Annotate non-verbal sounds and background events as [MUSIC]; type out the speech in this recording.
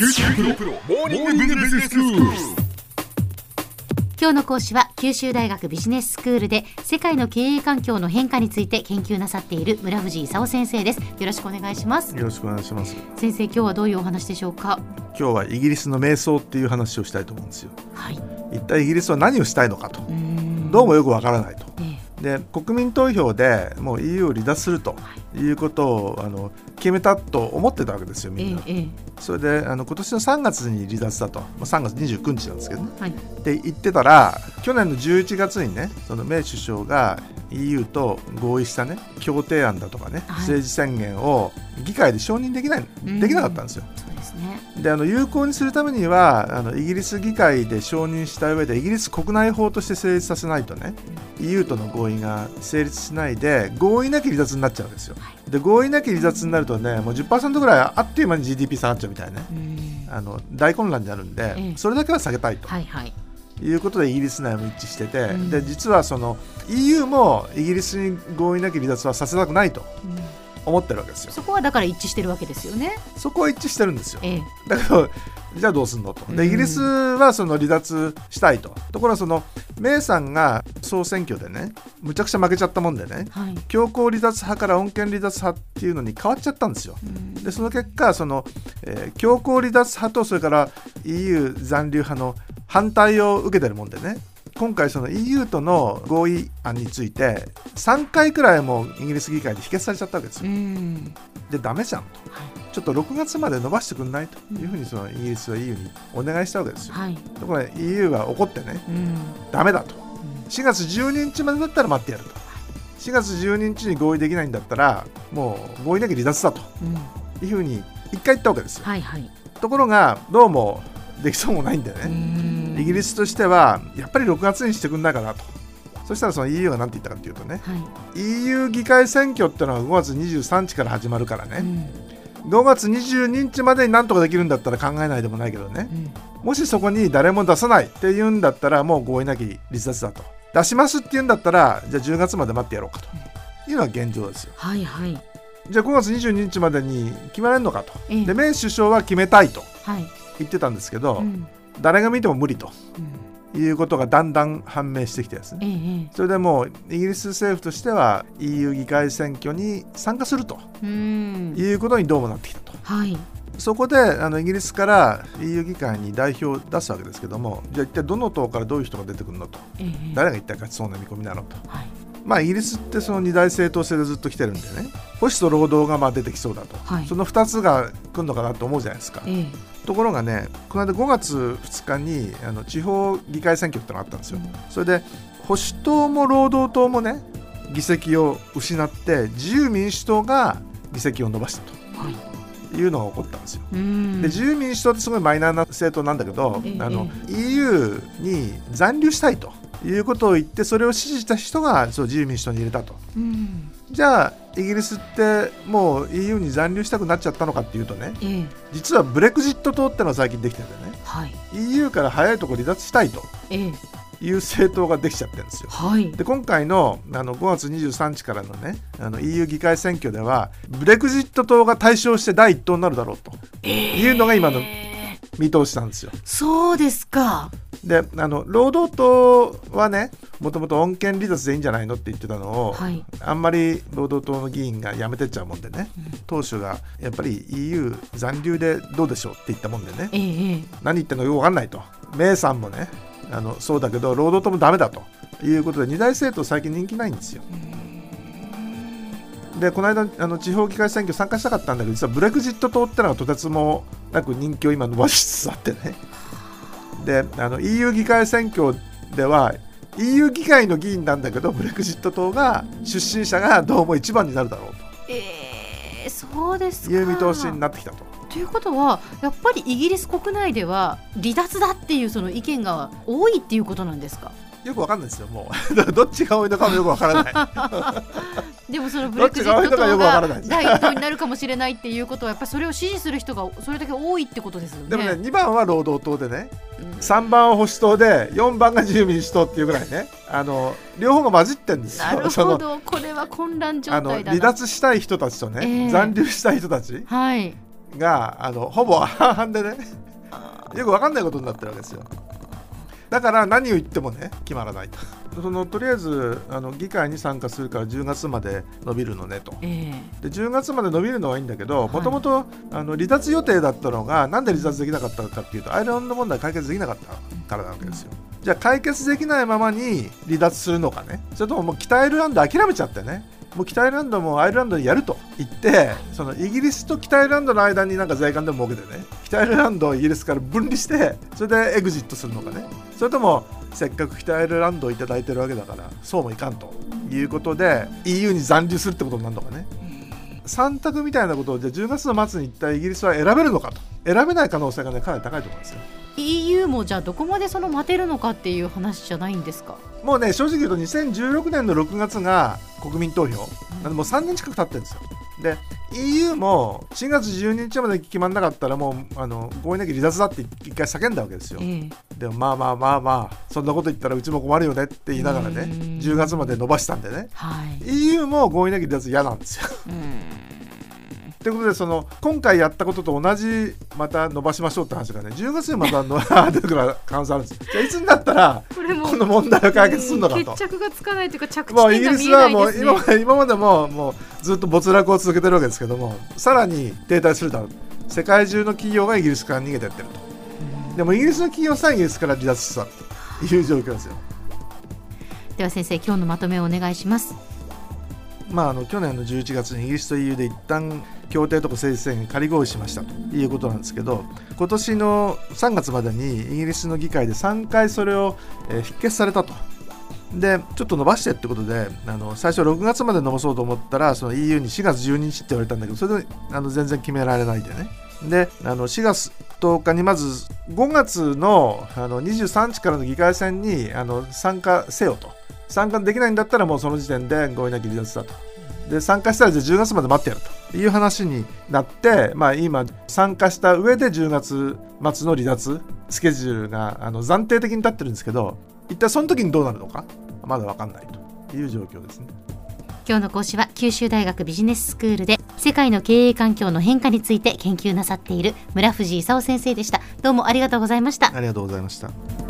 九州大学モーニングビジネススクール。今日の講師は九州大学ビジネススクールで世界の経営環境の変化について研究なさっている村藤勲先生です。よろしくお願いします。よろしくお願いします。先生今日はどういうお話でしょうか？今日はイギリスの瞑想っていう話をしたいと思うんですよ。はい。一体イギリスは何をしたいのかと、どうもよくわからないと。えで国民投票でもう EU を離脱すると。いうことをあの決めたと思ってたわけですよえみんな。ええそれであの今年の3月に離脱だと、まあ、3月29日なんですけどね。はいって言ってたら去年の11月にねそのメイ首相が EU と合意したね協定案だとかね、はい政治宣言を議会で承認できないうんできなかったんですよ。そうですねであの有効にするためにはあのイギリス議会で承認した上でイギリス国内法として成立させないとね EU との合意が成立しないで合意なき離脱になっちゃうんですよ。で合意なき離脱になるとねもう10%ぐらいあっという間に GDP 下がっちゃうみたいね。うー。んあの大混乱になるんで、ええ。それだけは下げたいと。はいはい。いうことでイギリス内も一致してて、うん。で実はその EU もイギリスに合意なき離脱はさせたくないとうん。思ってるわけですよ。そこはだから一致してるわけですよね。そこは一致してるんですよ。ええ。だけどじゃあどうすんのと。うん。でイギリスはその離脱したいと。ところがそのメイさんが総選挙でねむちゃくちゃ負けちゃったもんでねはい強行離脱派から穏健離脱派っていうのに変わっちゃったんですよ。うんでその結果その、えー強行離脱派とそれから EU 残留派の反対を受けてるもんでね今回その EU との合意案について3回くらいもうイギリス議会で否決されちゃったわけですうよ。ん。でダメじゃんと。ちょっと6月まで伸ばしてくんないと。いうふうにそのイギリスは EU にお願いしたわけですよ。はい。ところが EU は怒ってねうん。ダメだと。4月12日までだったら待ってやると。4月12日に合意できないんだったらもう合意なきゃ離脱だと。うん。いうふうに一回言ったわけですよ。はいはい。ところがどうもできそうもないんでうね、んイギリスとしてはやっぱり6月にしてくんないかなと。そしたらその EU が何て言ったかっていうとねはい。EU 議会選挙ってのは5月23日から始まるからうね、ん。5月22日までになんとかできるんだったら考えないでもないけどね。うん。もしそこに誰も出さないっていうんだったらもう合意なき離脱だと出しますっていうんだったらじゃあ10月まで待ってやろうかと。いうのが現状ですよ。はいはい。じゃあ5月22日までに決められるのかと。ええ。でメイ首相は決めたいとはい。言ってたんですけど、うん誰が見ても無理とうん。いうことがだんだん判明してきてですね。ええええ。それでもうイギリス政府としては EU 議会選挙に参加するとうん。いうことにどうもなってきたと。はい。そこであのイギリスから EU 議会に代表を出すわけですけどもじゃあ一体どの党からどういう人が出てくるのとええ誰が一体勝ちそうな見込みなのと。はい。まあイギリスってその二大政党制でずっと来てるんでね。保守と労働がまあ出てきそうだと、はい。その2つが来るのかなと思うじゃないですか。ええところがねこの間5月2日にあの地方議会選挙ってのがあったんですよ、それで保守党も労働党もね議席を失って自由民主党が議席を伸ばしたはい。というのが起こったんですよ。うん。で自由民主党ってすごいマイナーな政党なんだけど、ええあの EU に残留したいということを言ってそれを支持した人がそう自由民主党に入れたと。うんじゃあイギリスってもう EU に残留したくなっちゃったのかっていうとねええ。実はブレクジット党ってのが最近できててね。はい。EU から早いところ離脱したいとええ。いう政党ができちゃってるんですよ。はい。で今回のあの5月23日からのねあの EU 議会選挙ではブレクジット党が対象して第一党になるだろうというのが今のええ見通しなんですよ。そうですかであの労働党はねもともと穏健離脱でいいんじゃないのって言ってたのを、はい。あんまり労働党の議員が辞めてっちゃうもんでね党首がやっぱり EU 残留でどうでしょうって言ったもんでねえ何言ってんのかよく分かんないと。メイさんもねあのそうだけど労働党もダメだと。いうことで二大政党最近人気ないんですよ。でこの間あの地方議会選挙参加したかったんだけど実はブレクジット党ってのがとてつもなく人気を今伸ばしつつあってねであの EU 議会選挙では EU 議会の議員なんだけどブレクジット党が出身者がどうも一番になるだろうええそうですいう見通しになってきたと。ということはやっぱりイギリス国内では離脱だっていうその意見が多いっていうことなんですか？よくわかんないですよもう。[LAUGHS] どっちが多いのかもよくわからない [LAUGHS] でもそのブレクジット党が第一党になるかもしれないっていうことはやっぱりそれを支持する人がそれだけ多いってことですよね。でもね2番は労働党でねうん3番は保守党で4番が自由民主党っていうぐらいねあの両方が混じってんですよなるほどこれは混乱状あの態だな。離脱したい人たちとね、ええ残留したい人たちはい。があのほぼ半々でねよく分かんないことになってるわけですよだから何を言ってもね決まらないと。そのとりあえずあの議会に参加するから10月まで伸びるのねと。えで10月まで伸びるのはいいんだけどい。もともと離脱予定だったのがなんで離脱できなかったかっていうとアイルランド問題解決できなかったからなわけですよ。じゃあ解決できないままに離脱するのかね。それとももう北アイルランド諦めちゃってね。もう北アイルランドもアイルランドにやると言ってそのイギリスと北アイルランドの間になんか税関でも設けてね北アイルランドをイギリスから分離してそれでエグジットするのかね。それともせっかく北アイルランドをいただいてるわけだからそうもいかんということで EU に残留するってことになるのかね。3択みたいなことをじゃあ10月の末に一体イギリスは選べるのかと。選べない可能性がねかなり高いと思うんですよ。EU もじゃあどこまでその待てるのかっていう話じゃないんですか？もうね正直言うと2016年の6月が国民投票。なんでもう3年近く経ってるんですよ。で EU も4月12日まで決まんなかったらもうあの合意なき離脱だって一回叫んだわけですよ。ええ。でもまあまあまあまあそんなこと言ったらうちも困るよねって言いながらねうん。10月まで伸ばしたんでね。はい。EU も合意なき離脱嫌なんですよ。うんということでその今回やったことと同じまた伸ばしましょうって話がね10月にまたの出てくる可能性あるんですじゃあいつになったらこれもこの問題を解決するのかと。決着がつかないというか着地もうイ点が見えギリスはないですね。もう今まで今までももうずっと没落を続けてるわけですけどもさらに停滞するだろう。世界中の企業がイギリスから逃げてってると。でもイギリスの企業さえイギリスから離脱したという状況ですよ。では先生今日のまとめをお願いしますまあ、あの去年の11月にイギリスと EU で一旦協定とか政治宣言仮合意しましたということなんですけど今年の3月までにイギリスの議会で3回それを、え否決されたと。でちょっと伸ばしてってことであの最初6月まで伸ばそうと思ったらその EU に4月12日って言われたんだけどそれであの全然決められないでねであの4月10日にまず5月のあの23日からの議会選にあの参加せよと参加できないんだったらもうその時点で合意なき離脱だとで参加したらじゃあ10月まで待ってやるという話になって、まあ、今参加した上で10月末の離脱スケジュールがあの暫定的に立ってるんですけど一体その時にどうなるのかまだ分かんないという状況ですね。今日の講師は九州大学ビジネススクールで世界の経営環境の変化について研究なさっている村藤勲先生でしたどうもありがとうございましたありがとうございました。